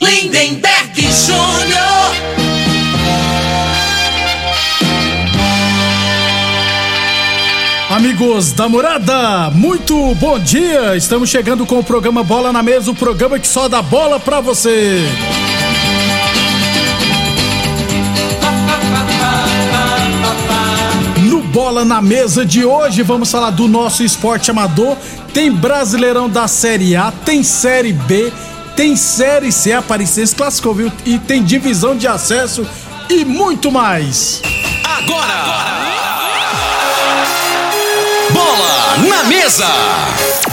Lindenberg Júnior. Amigos da morada, muito bom dia! Estamos chegando com o programa Bola na Mesa o programa que só dá bola pra você. No Bola na Mesa de hoje, vamos falar do nosso esporte amador. Tem Brasileirão da Série A, tem Série B, tem Série C, a Aparecidense classificou, viu? E tem divisão de acesso e muito mais. Agora! Bola na mesa!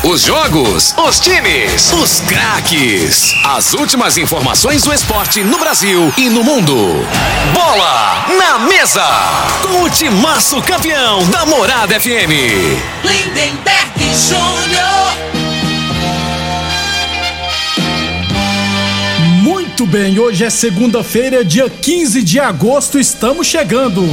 Os jogos, os times, os craques. As últimas informações do esporte no Brasil e no mundo. Bola na mesa! Com o timaço campeão da Morada FM. Lindenberg Júnior. Muito bem, hoje é segunda-feira, dia 15 de agosto, estamos chegando.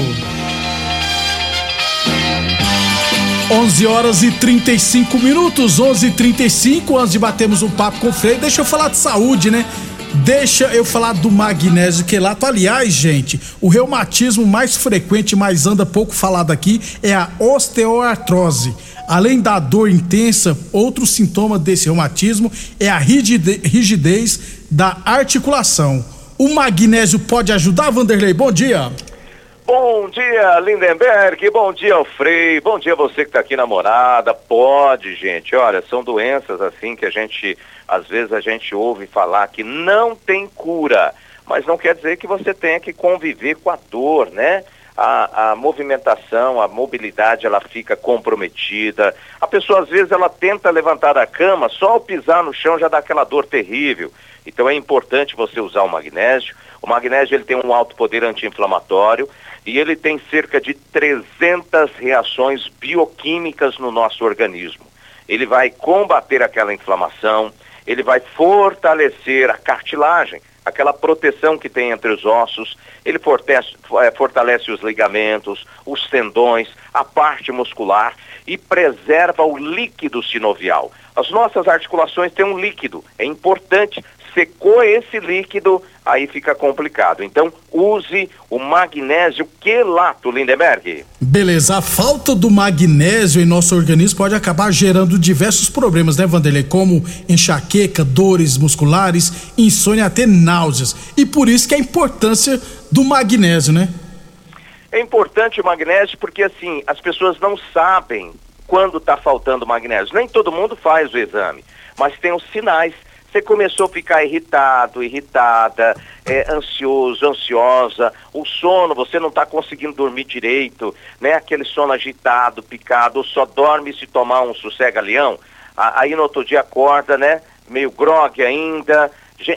11 horas e 35 minutos, 11 e 35 antes de batermos um papo com o Frei, deixa eu falar de saúde, né? Deixa eu falar do magnésio quelato. Aliás, gente, o reumatismo mais frequente, mais anda pouco falado aqui, é a osteoartrose. Além da dor intensa, outro sintoma desse reumatismo é a rigide- rigidez da articulação. O magnésio pode ajudar, Vanderlei? Bom dia. Bom dia, Lindenberg. Bom dia, Frei. Bom dia você que está aqui na morada. Pode, gente. Olha, são doenças assim que a gente, às vezes a gente ouve falar que não tem cura, mas não quer dizer que você tenha que conviver com a dor, né? A, a movimentação, a mobilidade, ela fica comprometida. A pessoa, às vezes, ela tenta levantar da cama, só ao pisar no chão já dá aquela dor terrível. Então é importante você usar o magnésio. O magnésio ele tem um alto poder anti-inflamatório e ele tem cerca de 300 reações bioquímicas no nosso organismo. Ele vai combater aquela inflamação, ele vai fortalecer a cartilagem, aquela proteção que tem entre os ossos, ele fortalece, eh, fortalece os ligamentos, os tendões, a parte muscular e preserva o líquido sinovial. As nossas articulações têm um líquido, é importante. Secou esse líquido, aí fica complicado. Então, use o magnésio quelato, Lindeberg. Beleza, a falta do magnésio em nosso organismo pode acabar gerando diversos problemas, né, Vanderlei? Como enxaqueca, dores musculares, insônia, até náuseas. E por isso que a importância do magnésio, né? É importante o magnésio porque, assim, as pessoas não sabem quando está faltando magnésio. Nem todo mundo faz o exame, mas tem os sinais. Você começou a ficar irritado, irritada, é, ansioso, ansiosa, o sono, você não está conseguindo dormir direito, né? Aquele sono agitado, picado, ou só dorme se tomar um sossega-leão. Aí no outro dia acorda, né? Meio grogue ainda,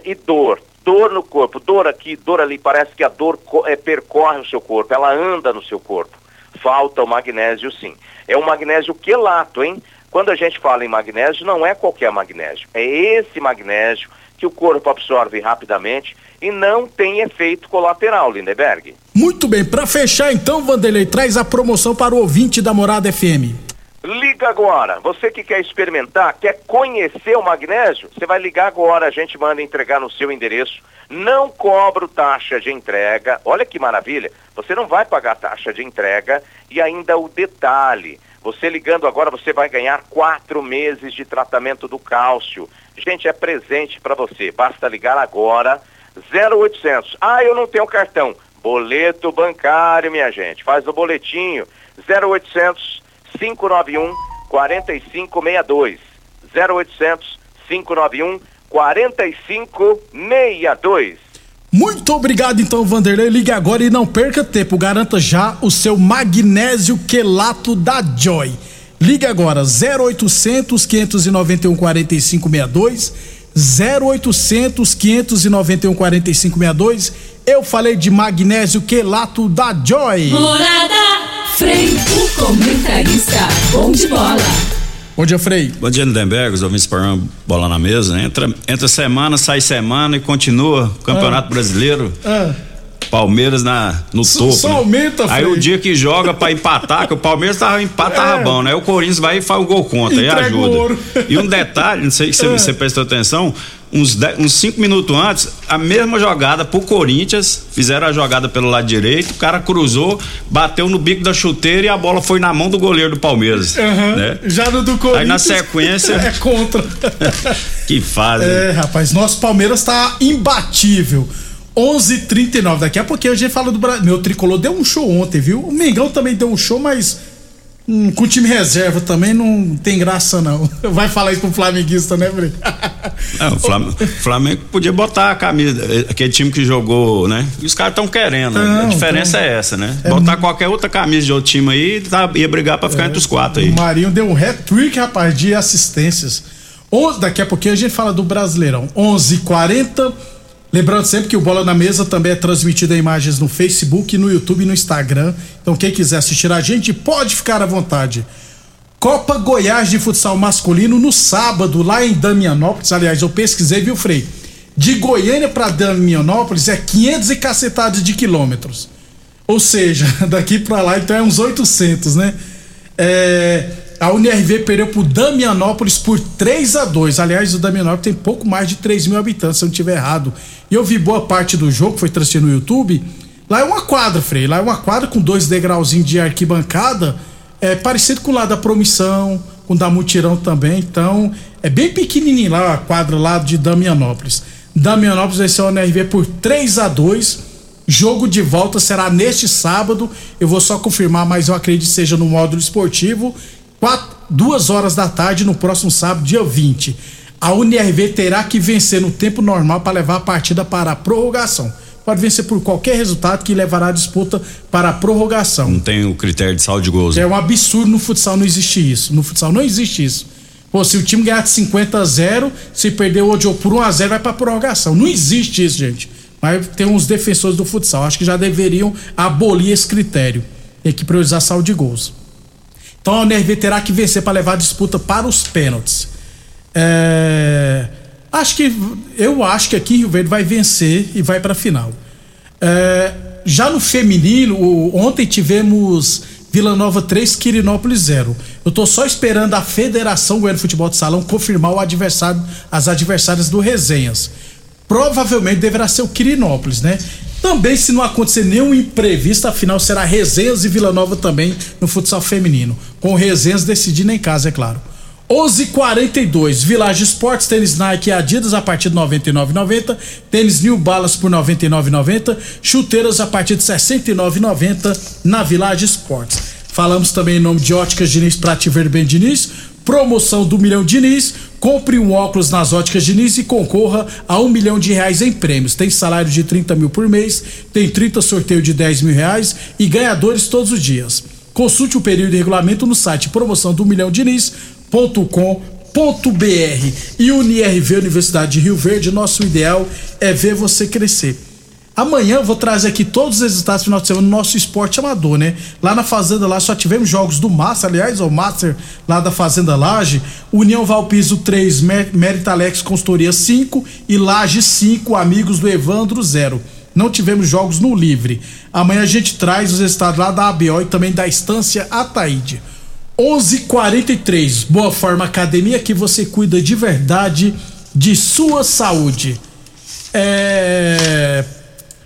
e dor. Dor no corpo, dor aqui, dor ali, parece que a dor é, percorre o seu corpo, ela anda no seu corpo. Falta o magnésio sim. É um magnésio quelato, hein? Quando a gente fala em magnésio, não é qualquer magnésio. É esse magnésio que o corpo absorve rapidamente e não tem efeito colateral, Lindeberg. Muito bem, pra fechar então, Vanderlei, traz a promoção para o ouvinte da Morada FM. Liga agora. Você que quer experimentar, quer conhecer o magnésio, você vai ligar agora, a gente manda entregar no seu endereço. Não cobro taxa de entrega. Olha que maravilha. Você não vai pagar taxa de entrega e ainda o detalhe. Você ligando agora, você vai ganhar quatro meses de tratamento do cálcio. Gente, é presente para você. Basta ligar agora 0800. Ah, eu não tenho cartão. Boleto bancário, minha gente. Faz o boletinho. 0800 591 4562. 0800 591 4562. Muito obrigado então, Vanderlei. Ligue agora e não perca tempo. Garanta já o seu magnésio quelato da Joy. Ligue agora 0800 591 4562 0800 591 4562. Eu falei de magnésio quelato da Joy. Morada, Frei, o comentarista, bom de bola. Bom dia, Frei. Bom dia, Lindenberg, os ouvintes para bola na mesa. Entra, entra semana, sai semana e continua o Campeonato Ah. Brasileiro. Ah, Palmeiras na, no Só- topo. só né? aumenta, Aí o dia que joga pra empatar, que o Palmeiras tava empata tava É. bom, né? O Corinthians vai e faz o gol contra e Entrega ajuda. E um detalhe, não sei se você, É. você prestou atenção, uns, dez- uns cinco minutos antes, a mesma jogada pro Corinthians, fizeram a jogada pelo lado direito, o cara cruzou, bateu no bico da chuteira e a bola foi na mão do goleiro do Palmeiras. aham. né? Já no do Corinthians. Aí na sequência- É contra. Que fase. É, rapaz, nosso Palmeiras tá imbatível. 11:39 daqui a pouquinho a gente fala do Brasil. Meu tricolor deu um show ontem, viu? O Mengão também deu um show, mas hum, com o time reserva também não tem graça não. Vai falar isso pro flamenguista, né, Bre? Não, o Flam- o Flamengo podia botar a camisa, eh, aquele time que jogou, né? E os caras estão querendo. né? Não, a diferença então- é essa, né? botar qualquer outra camisa de outro time aí, tá, ia brigar pra ficar entre os quatro aí. O Marinho deu um hat-trick, rapaz, de assistências. Onze- daqui a pouquinho a gente fala do Brasileirão. 11:40. Lembrando sempre que o Bola na Mesa também é transmitido em imagens no Facebook, no YouTube e no Instagram. Então quem quiser assistir a gente pode ficar à vontade. Copa Goiás de futsal masculino no sábado lá em Damianópolis. Aliás, eu pesquisei, viu, Frei? De Goiânia para Damianópolis é 500 e cacetadas de quilômetros. Ou seja, daqui pra lá então é uns 800, né? É, a UNRV perdeu pro Damianópolis por 3 a 2 Aliás, o Damianópolis tem pouco mais de 3 mil habitantes, se eu não estiver errado. E eu vi boa parte do jogo, foi transmitido no YouTube. Lá é uma quadra, Frei. Lá é uma quadra com dois degrauzinhos de arquibancada. É parecido com o lá da Promissão, com o da Mutirão também. Então, é bem pequenininho lá a quadra lá de Damianópolis. Damianópolis vai ser a UNRV por 3 a 2 Jogo de volta será neste sábado. Eu vou só confirmar, mas eu acredito que seja no módulo esportivo. Quatro, duas horas da tarde no próximo sábado, dia 20. A UNRV terá que vencer no tempo normal para levar a partida para a prorrogação. Pode vencer por qualquer resultado que levará a disputa para a prorrogação. Não tem o critério de saldo de gols. É um absurdo no futsal não existe isso. No futsal não existe isso. Pô, se o time ganhar de 50 a 0, se perder hoje ou por 1 a 0 vai pra prorrogação. Não existe isso, gente. Mas tem uns defensores do futsal. Acho que já deveriam abolir esse critério. Tem que priorizar saldo de gols. Então a UNRV terá que vencer para levar a disputa para os pênaltis. É, Acho que. Eu acho que aqui Rio Verde vai vencer e vai para a final. É, já no feminino, ontem tivemos Vila Nova 3, Quirinópolis 0. Eu tô só esperando a Federação Goiânia Futebol de Salão confirmar o adversário, as adversárias do Resenhas. Provavelmente deverá ser o Quirinópolis, né? Também, se não acontecer nenhum imprevisto, a final será Resenhas e Vila Nova também no futsal feminino. Com Resenhas decidindo em casa, é claro. 11:42 Village Esportes, tênis Nike e Adidas a partir de 99,90, tênis New Balance por 99,90, chuteiras a partir de 69,90 na Village Esportes. Falamos também em nome de Óticas Diniz Prate Verde Bem Diniz, promoção do Milhão Diniz, compre um óculos nas Óticas Diniz e concorra a um milhão de reais em prêmios. Tem salário de 30 mil por mês, tem 30 sorteio de 10 mil reais e ganhadores todos os dias. Consulte o período e regulamento no site promoção do milhão Diniz.com.br e UniRV Universidade de Rio Verde, nosso ideal é ver você crescer. Amanhã vou trazer aqui todos os resultados do final de semana no nosso esporte amador, né? Lá na Fazenda lá só tivemos jogos do Master, aliás, o Master lá da Fazenda Laje, União Valpiso 3, Mer- Mérita Alex Consultoria 5 e Laje 5, Amigos do Evandro 0. Não tivemos jogos no livre. Amanhã a gente traz os resultados lá da ABO e também da Estância Ataíde. 11:43 Boa Forma Academia que você cuida de verdade de sua saúde. É...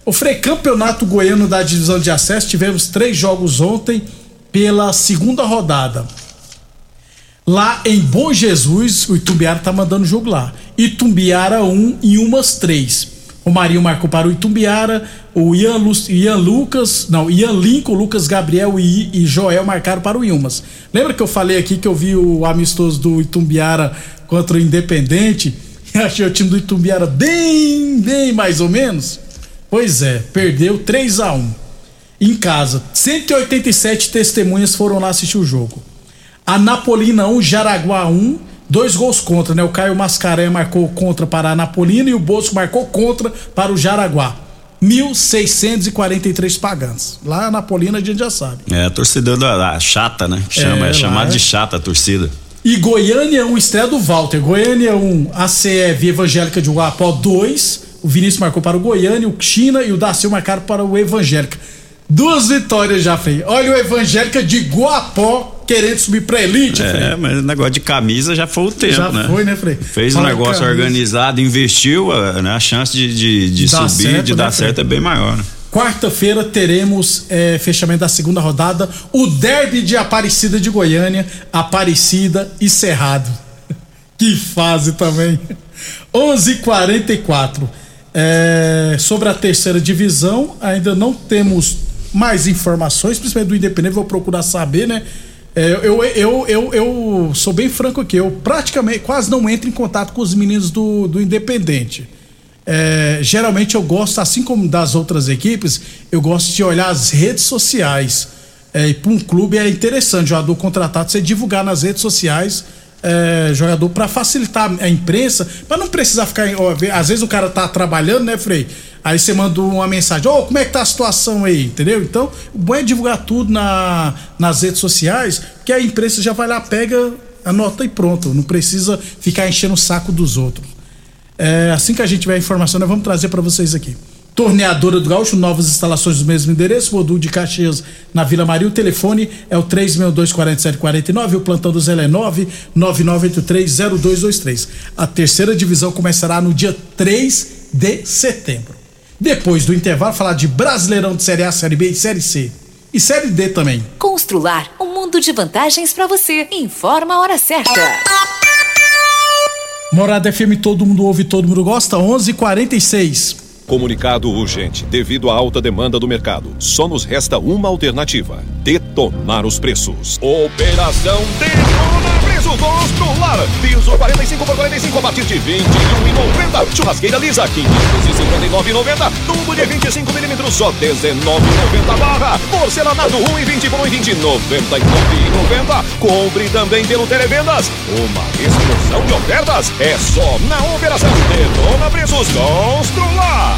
O Frei Campeonato Goiano da Divisão de Acesso tivemos três jogos ontem pela segunda rodada. Lá em Bom Jesus, o Itumbiara tá mandando jogo lá. Itumbiara 1 um, e umas três. O Marinho marcou para o Itumbiara, o Ian, Lu, Ian Lucas, não, Ian Lincoln, Lucas Gabriel e, e Joel marcaram para o Ilmas. Lembra que eu falei aqui que eu vi o amistoso do Itumbiara contra o Independente? E achei o time do Itumbiara bem, bem mais ou menos? Pois é, perdeu 3 a 1 em casa. 187 testemunhas foram lá assistir o jogo. A Napolina 1, Jaraguá 1, dois gols contra, né? O Caio Mascaré marcou contra para a Napolina e o Bosco marcou contra para o Jaraguá. 1.643 pagantes. Lá a Napolina a gente já sabe. É, a torcida da, chata, né? Chama, é, é chamada é. de chata a torcida. E Goiânia 1, estreia do Walter. Goiânia 1, ACE Via Evangélica de Guapó 2. O Vinícius marcou para o Goiânia, o China e o Dacil marcaram para o Evangélica. Duas vitórias já, Frei. Olha o Evangélica de Guapó querendo subir pra elite, É, Frei. mas o negócio de camisa já foi o tempo, já né? Já foi, né, Frei? Fez Fala um negócio organizado, investiu, né? a chance de, de, de subir, certo, de né, dar certo é bem maior, né? Quarta-feira teremos é, fechamento da segunda rodada, o derby de Aparecida de Goiânia, Aparecida e Cerrado. que fase também. 11:44. É, sobre a terceira divisão, ainda não temos mais informações, principalmente do Independente, vou procurar saber, né? É, eu, eu, eu, eu sou bem franco aqui, eu praticamente quase não entro em contato com os meninos do, do Independente. É, geralmente eu gosto, assim como das outras equipes, eu gosto de olhar as redes sociais. É, e para um clube é interessante, jogador contratado, você divulgar nas redes sociais é, jogador para facilitar a imprensa, para não precisar ficar. Ó, às vezes o cara tá trabalhando, né, Frei? Aí você manda uma mensagem, ô, oh, como é que tá a situação aí, entendeu? Então, o bom é divulgar tudo na, nas redes sociais, que a imprensa já vai lá, pega, anota e pronto. Não precisa ficar enchendo o saco dos outros. É, assim que a gente tiver a informação, nós vamos trazer para vocês aqui. Torneadora do Gaúcho, novas instalações do mesmo endereço, Rodul de Caxias na Vila Maria. O telefone é o 362-4749, o plantão do Zé é 999830223. A terceira divisão começará no dia 3 de setembro. Depois do intervalo, falar de Brasileirão de Série A, Série B e Série C. E Série D também. Constrular um mundo de vantagens para você. Informa a hora certa. Morada FM, todo mundo ouve, todo mundo gosta. 11:46. Comunicado urgente. Devido à alta demanda do mercado, só nos resta uma alternativa: detonar os preços. Operação Detona Preço Constrular. Piso 45 por 45 a partir de 21,90. Churrasqueira lisa 559,90. Tubo de 25 milímetros só 19,90 barra. Porcelanato 1,20 por 1,20 99,90. Compre também pelo Televendas. Uma explosão de ofertas é só na Operação Detona Preços Constrular.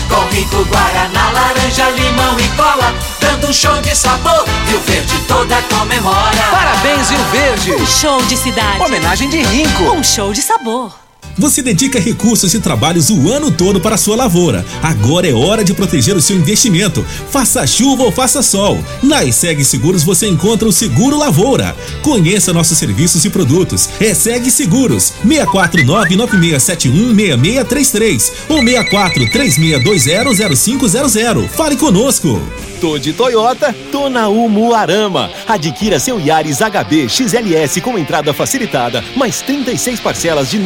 com rico guaraná, laranja, limão e cola, dando um show de sabor. Rio Verde toda comemora. Parabéns, Rio Verde. Um show de cidade. Homenagem de Rinco. Um show de sabor. Você dedica recursos e trabalhos o ano todo para a sua lavoura. Agora é hora de proteger o seu investimento. Faça chuva ou faça sol. Na ESEG Seguros você encontra o Seguro Lavoura. Conheça nossos serviços e produtos. ESEG Seguros 64996716633 ou 6436200500. Fale conosco. Tô de Toyota, tô na Umuarama. Adquira seu Yaris HB XLS com entrada facilitada, mais 36 parcelas de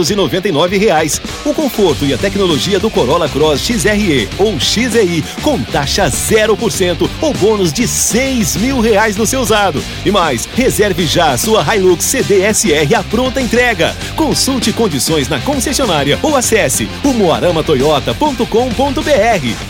999 reais. O conforto e a tecnologia do Corolla Cross XRE ou XEI com taxa 0% ou bônus de 6 mil reais no seu usado. E mais, reserve já a sua Hilux CDSR à pronta entrega. Consulte condições na concessionária ou acesse umuaramatoyota.com.br.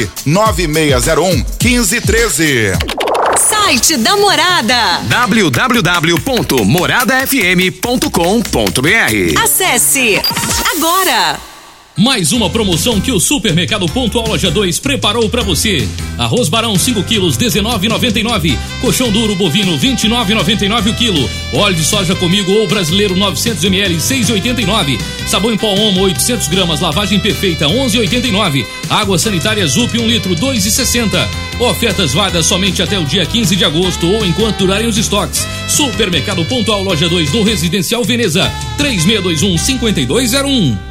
99601 1513. Site da Morada. www.moradafm.com.br Acesse agora. Mais uma promoção que o Supermercado Pontual Loja 2 preparou para você. Arroz Barão 5 quilos 19,99. Colchão duro bovino 29,99 o quilo. Óleo de soja comigo ou brasileiro 900 ml 6,89. Sabão em pó Omo 800 gramas. Lavagem perfeita 11,89. Água sanitária Zup 1 litro 2,60. Ofertas válidas somente até o dia 15 de agosto ou enquanto durarem os estoques. Supermercado Pontual Loja 2 no Residencial Veneza 3621 5201.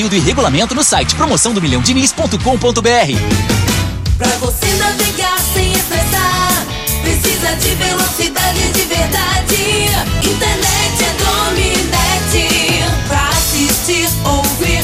e regulamento no site promoção do milhão Pra você navegar sem estressar, precisa de velocidade de verdade. Internet é Dominete. Pra assistir, ouvir,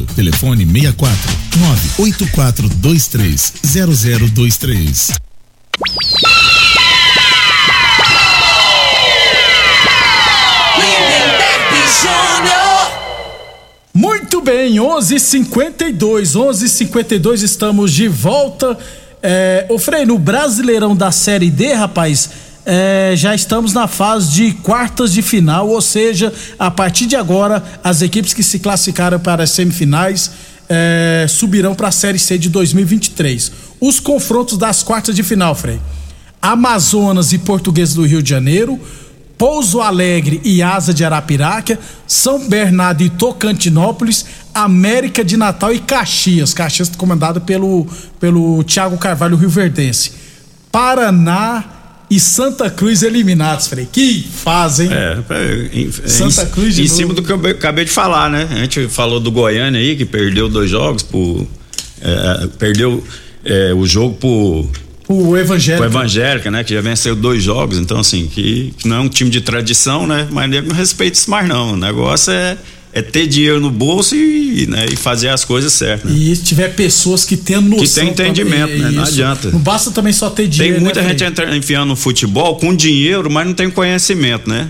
Telefone 64 98423 0023. Muito bem, 11:52, 11:52 estamos de volta. É, ô Frei, no Brasileirão da Série D, rapaz, é, já estamos na fase de quartas de final, ou seja, a partir de agora, as equipes que se classificaram para as semifinais é, subirão para a Série C de 2023. Os confrontos das quartas de final, Frei. Amazonas e Português do Rio de Janeiro, Pouso Alegre e Asa de Arapiraca, São Bernardo e Tocantinópolis, América de Natal e Caxias. Caxias comandado pelo, pelo Thiago Carvalho Rio Verdense. Paraná e Santa Cruz eliminados, Frei. Que fazem. É, é, em, Santa Cruz de Em novo. cima do que eu acabei de falar, né? A gente falou do Goiânia aí, que perdeu dois jogos por. é, perdeu é, o jogo por o evangélico. O evangélica, né? Que já venceu dois jogos, então assim, que, que não é um time de tradição, né? Mas nego não respeita isso mais não. O negócio é, é ter dinheiro no bolso e, né, e fazer as coisas certas. Né? E se tiver pessoas que tenham noção. Que tem entendimento, também, né? Não isso. adianta. Não basta também só ter dinheiro. Tem muita né, gente entra- enfiando no futebol com dinheiro, mas não tem conhecimento, né?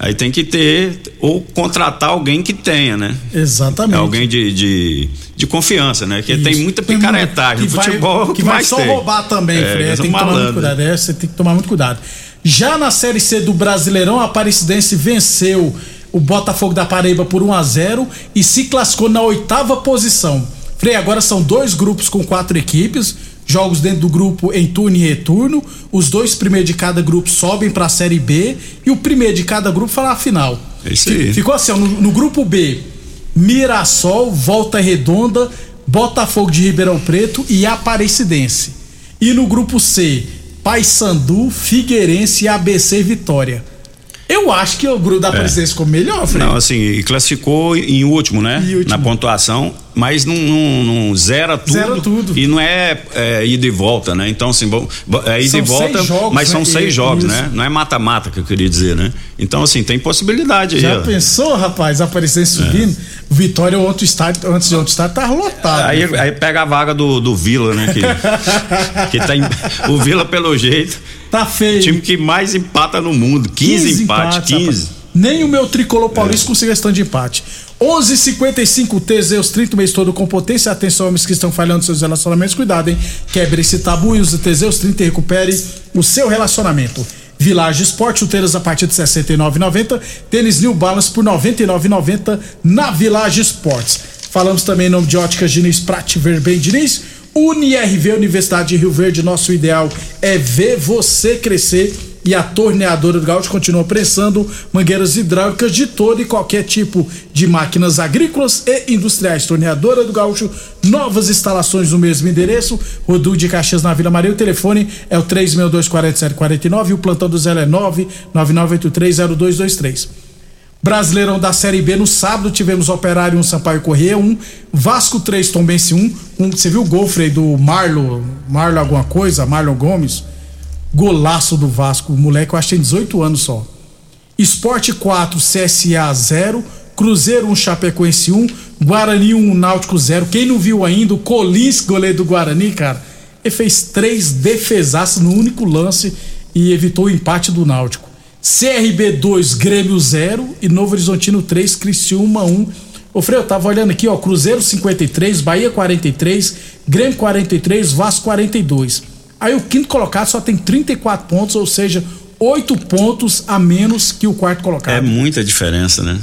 Aí tem que ter, ou contratar alguém que tenha, né? Exatamente. Alguém de, de, de confiança, né? Que Isso. tem muita picaretagem. que No futebol é vai, que vai mais só tem. roubar também, É, eles Tem que tomar muito cuidado. É, você tem que tomar muito cuidado. Já na Série C do Brasileirão, a Aparecidense venceu o Botafogo da Paraíba por 1 a 0 e se classificou na oitava posição. Frei, agora são dois grupos com quatro equipes, jogos dentro do grupo em turno e retorno. Os dois primeiros de cada grupo sobem para a Série B e o primeiro de cada grupo vai lá a final. É isso aí. Ficou assim, ó, no, no grupo B, Mirassol, Volta Redonda, Botafogo de Ribeirão Preto e Aparecidense. E no grupo C, Paysandu, Figueirense e ABC Vitória. Eu acho que o grupo da Aparecidense ficou melhor, Fred. Não, assim, e classificou em último, né? Na pontuação, mas não, não- não zera tudo. Zera tudo. E não é, é ida e volta, né? Então, assim, bom, bo- é ida São e volta, jogos, mas são né? seis jogos, isso. né? Não é mata-mata que eu queria dizer, né? Então, assim, tem possibilidade aí. Já ó. pensou, rapaz, a Aparecidense subindo? O Vitória ontem start, antes de ontem start tava lotado. Aí, né, aí pega a vaga do, do Vila, né? Que, que tá em- o Vila, pelo jeito. Tá feio. Time que mais empata no mundo. 15, empates, 15. rapaz. Nem o meu tricolor paulista conseguiu esse tanto de empate. 11:55 Teseus 30 mês todo com potência. Atenção, homens que estão falhando seus relacionamentos. Cuidado, hein? Quebre esse tabu e use Teseus 30 e recupere o seu relacionamento. Village Esporte, chuteiras a partir de R$ 69,90. Tênis New Balance por R$ 99,90 na Village Esportes. Falamos também em nome de Óticas Diniz, Prate Ver Bem Diniz. UniRV, Universidade de Rio Verde, nosso ideal é ver você crescer. E a torneadora do Gaúcho continua prensando mangueiras hidráulicas de todo e qualquer tipo de máquinas agrícolas e industriais. Torneadora do Gaúcho, novas instalações no mesmo endereço. Rodu de Caxias na Vila Maria. O telefone é o 3624749 e o plantão do Zé é 999830223. Brasileirão da Série B, no sábado tivemos Operário 1, Sampaio Corrêa 1, Vasco 3, Tombense 1. Um, você viu o gol, Frei, do Marlo, Marlo alguma coisa, Marlon Gomes? Golaço do Vasco, o moleque eu acho que tem 18 anos só. Esporte 4, CSA 0, Cruzeiro 1, Chapecoense 1, Guarani 1, Náutico 0. Quem não viu ainda, o Colins, goleiro do Guarani, cara, ele fez três defesaços no único lance e evitou o empate do Náutico. CRB 2, Grêmio 0 e Novo Horizontino 3, Criciúma 1. Ô Frei, eu tava olhando aqui, ó, Cruzeiro 53, Bahia 43, Grêmio 43, Vasco 42. Aí o quinto colocado só tem 34 pontos, ou seja, 8 pontos a menos que o quarto colocado. É muita diferença, né?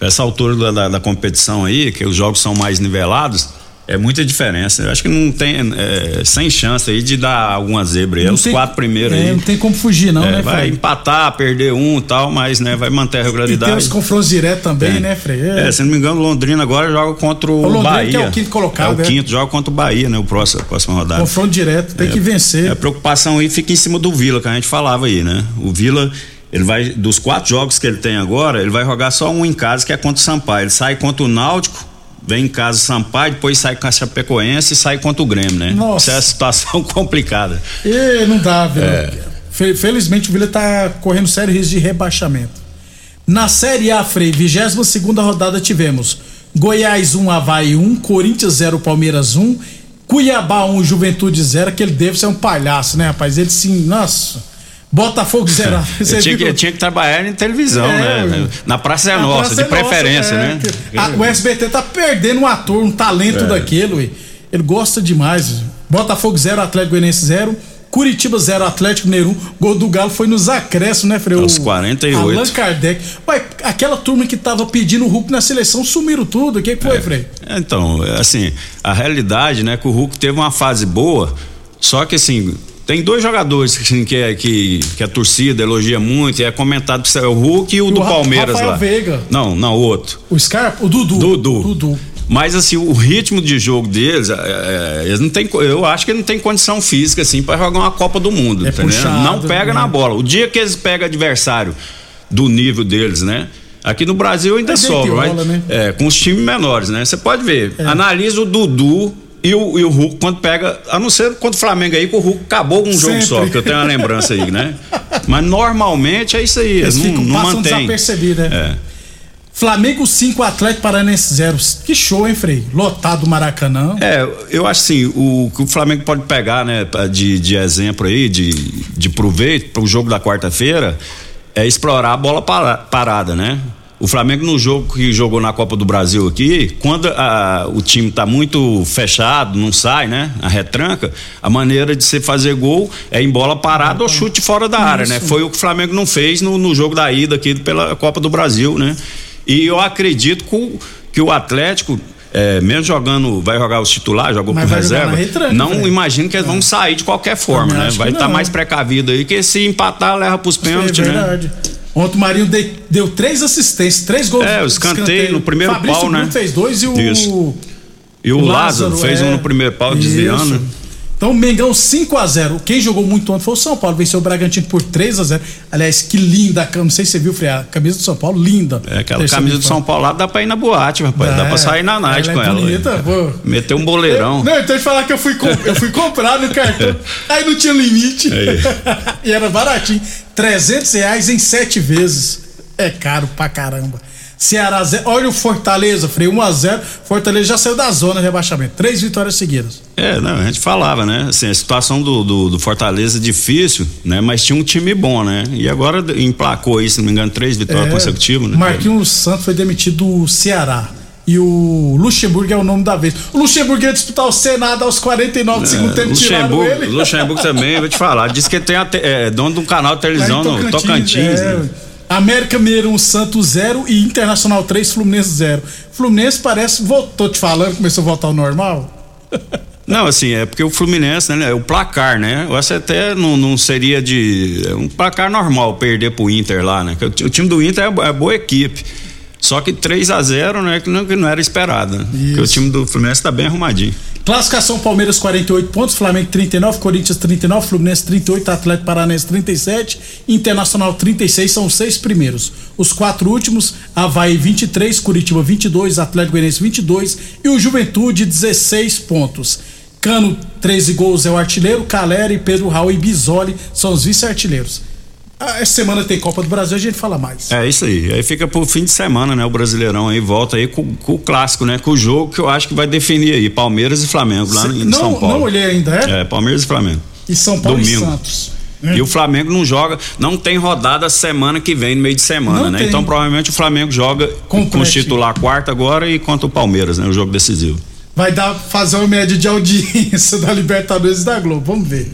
Essa altura da, da, da competição aí, que os jogos são mais nivelados, é muita diferença. Eu acho que não tem, é, sem chance aí de dar alguma zebra aí. É os tem- quatro primeiros é, aí. não tem como fugir não, É, né, vai Frei? empatar, perder um e tal, mas né, vai manter a E tem regularidade. os confrontos diretos também, Tem. né, Frei? É, se não me engano, Londrina agora joga contra o, O Londrina Bahia. que é o quinto colocado, É o é. quinto, joga contra o Bahia, né? O próximo, a próxima rodada. Confronto direto, tem É, que vencer. A preocupação aí fica em cima do Vila, que a gente falava aí, né? O Vila, ele vai, dos quatro jogos que ele tem agora, ele vai jogar só um em casa, que é contra o Sampaio. Ele sai contra o Náutico, vem em casa Sampaio, depois sai com a Chapecoense e sai contra o Grêmio, né? Nossa. Essa é a situação complicada. E não dá, velho. É. Fe- Felizmente o Vila tá correndo sério risco de rebaixamento. Na Série A, Frei, 22 segunda rodada tivemos Goiás 1, Havaí 1, Corinthians 0, Palmeiras 1, Cuiabá 1, Juventude 0, aquele Davis é um palhaço, né, rapaz? Ele sim, nossa. Botafogo 0. Eu tinha, que, eu tinha que trabalhar em televisão, É, né? Na Praça é Nossa, praça de é nossa, preferência, é, né? a- o SBT tá perdendo um ator, um talento É. daquele, ué. Ele gosta demais. Botafogo 0, Atlético Goianiense 0. Curitiba 0, Atlético Mineiro 1. Gol do Galo foi nos acréscimos, né, Freio? Aos 48. Allan Kardec. Ué, aquela turma que tava pedindo o Hulk na seleção sumiram tudo. O que, que foi, Frei? Então, assim, a realidade, né, que o Hulk teve uma fase boa, só que assim, tem dois jogadores que, é, que, que a torcida elogia muito, e é comentado é o Hulk e o E do o Ra- Palmeiras Rafael lá. Veiga. Não, não, o outro. O Scarpa? O Dudu. Dudu. Dudu. Mas assim, o ritmo de jogo deles, é, é, eles não tem, eu acho que não tem condição física assim para jogar uma Copa do Mundo, entendeu? puxado, não pega né? na bola. O dia que eles pegam adversário do nível deles, né? Aqui no Brasil ainda e sobra, mas né? é, com os times menores, né? Você pode ver, analisa o Dudu E o, e o Hulk, quando pega, a não ser quando o Flamengo aí, que o Hulk acabou um jogo só, que eu tenho uma lembrança aí, né? Mas normalmente é isso aí, Eles não, ficam não mantém. desapercebido, né? É. Flamengo 5, Atlético Paranaense 0. Que show, hein, Frei? Lotado o Maracanã. É, eu acho assim, o que o Flamengo pode pegar, né, de, de exemplo aí, de, de proveito para o jogo da quarta-feira, é explorar a bola para- parada, né? O Flamengo no jogo que jogou na Copa do Brasil aqui, quando a- o time tá muito fechado, não sai, né? A retranca, a maneira de você fazer gol é em bola parada ou chute fora da área, né? Foi o que o Flamengo não fez no, no jogo da ida aqui pela Copa do Brasil, né? E eu acredito que o, que o Atlético, é, mesmo jogando, vai jogar os titulares, jogou Mas com reserva, retranca, não velho. imagino que eles vão sair de qualquer forma, né? Vai estar não. mais precavido aí, que se empatar, leva pros É pênaltis, né? Ontem o Marinho de- deu três assistências, três gols. É, o escanteio no primeiro Fabrício pau, né? Bruno fez dois e o. Isso. E o, o Lázaro, fez é. um no primeiro pau, desviando. Né? Então, Mengão 5 a 0 Quem jogou muito ontem foi o São Paulo. Venceu o Bragantino por 3 a 0 Aliás, que linda a camisa. Não sei se você viu, Frei. A camisa do São Paulo, linda. É, aquela camisa do. São Paulo lá dá pra ir na boate, rapaz. dá É, pra sair na night ela com é ela. bonita, pô. Meter um boleirão. Não, então de falar que eu fui, eu fui comprar no cartão, aí não tinha limite. e era baratinho. 300 reais em sete vezes. É caro pra caramba. Ceará zero. Olha o Fortaleza, Frei 1x0. Fortaleza já saiu da zona de rebaixamento. Três vitórias seguidas. É, não, a gente falava, né? Assim, a situação do, do, do Fortaleza é difícil, né? Mas tinha um time bom, né? E agora emplacou aí, se não me engano, três vitórias É, consecutivas, né? Marquinhos Santos foi demitido do Ceará. E o Luxemburgo é o nome da vez. O Luxemburgo ia disputar o Senado aos 49 do segundo tempo, tiraram É, Luxemburgo, ele. Luxemburgo também, vou te falar. Diz que ele tem a é, dono de um canal de televisão no Tocantins. é. né? América Mineiro 1, Santos 0 e Internacional 3, Fluminense 0. Fluminense parece, voltou te falando, começou a voltar ao normal. Não, assim, é porque o Fluminense, né? É o placar, né? Que até não, não seria de. É um placar normal perder pro Inter lá, né? O, o time do Inter é, é boa equipe. Só que 3 a 0 né? Que não, que não era esperado. Né? Porque o time do Fluminense tá bem arrumadinho. Classificação Palmeiras 48 pontos, Flamengo 39, Corinthians 39, Fluminense 38, Atlético Paranaense 37, Internacional 36, são os seis primeiros. Os quatro últimos, Havaí 23, Curitiba 22, Atlético Goianiense 22 e o Juventude 16 pontos. Cano, 13 gols é o artilheiro, Calera e Pedro Raul e Bisoli são os vice-artilheiros. Ah, Essa semana tem Copa do Brasil, a gente fala mais. É isso aí. Aí fica pro fim de semana, né? O Brasileirão aí volta aí com, com o clássico, né? Com o jogo que eu acho que vai definir aí. Palmeiras e Flamengo lá em não, São Paulo. não olhei ainda, é? É, Palmeiras e Flamengo. E São Paulo Domingo. e Santos. E o Flamengo não joga, não tem rodada semana que vem, no meio de semana, Não né? tem. Então provavelmente o Flamengo joga com os titular quarta agora e contra o Palmeiras, né? O jogo decisivo. vai dar fazer uma média de audiência da Libertadores e da Globo. Vamos ver.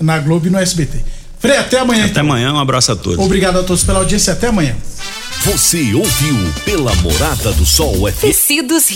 Na Globo e no SBT. Frei, até amanhã. Até amanhã, um abraço a todos. Obrigado a todos pela audiência. Até amanhã. Você ouviu pela Morada do Sol FM. Tecidos